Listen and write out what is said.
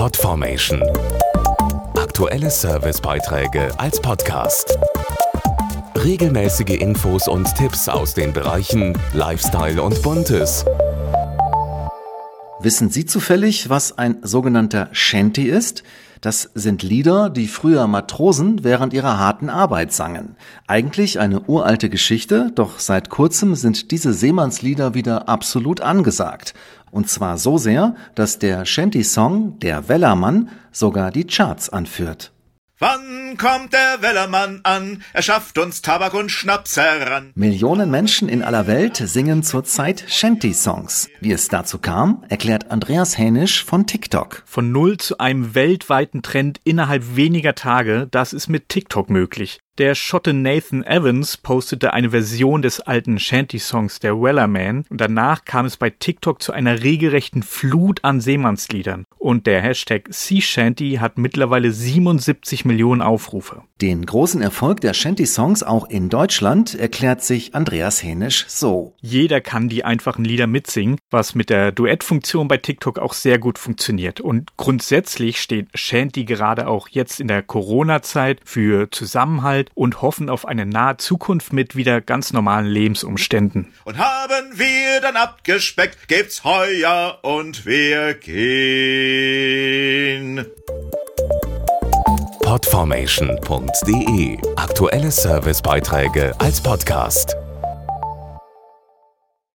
Podformation. Aktuelle Servicebeiträge als Podcast. Regelmäßige Infos und Tipps aus den Bereichen Lifestyle und Buntes. Wissen Sie zufällig, was ein sogenannter Shanty ist? Das sind Lieder, die früher Matrosen während ihrer harten Arbeit sangen. Eigentlich eine uralte Geschichte, doch seit kurzem sind diese Seemannslieder wieder absolut angesagt. Und zwar so sehr, dass der Shanty-Song Der Wellermann sogar die Charts anführt. Wann kommt der Wellermann an? Er schafft uns Tabak und Schnaps heran. Millionen Menschen in aller Welt singen zurzeit Shanty-Songs. Wie es dazu kam, erklärt Andreas Hänisch von TikTok. Von null zu einem weltweiten Trend innerhalb weniger Tage, das ist mit TikTok möglich. Der Schotte Nathan Evans postete eine Version des alten Shanty-Songs der Wellerman und danach kam es bei TikTok zu einer regelrechten Flut an Seemannsliedern. Und der Hashtag Sea Shanty hat mittlerweile 77 Millionen Aufrufe. Den großen Erfolg der Shanty-Songs auch in Deutschland erklärt sich Andreas Hänisch so. Jeder kann die einfachen Lieder mitsingen, was mit der Duettfunktion bei TikTok auch sehr gut funktioniert. Und grundsätzlich steht Shanty gerade auch jetzt in der Corona-Zeit für Zusammenhalt und hoffen auf eine nahe Zukunft mit wieder ganz normalen Lebensumständen. Und haben wir dann abgespeckt, gibt's Heuer und wir gehen. Podformation.de Aktuelle Servicebeiträge als Podcast.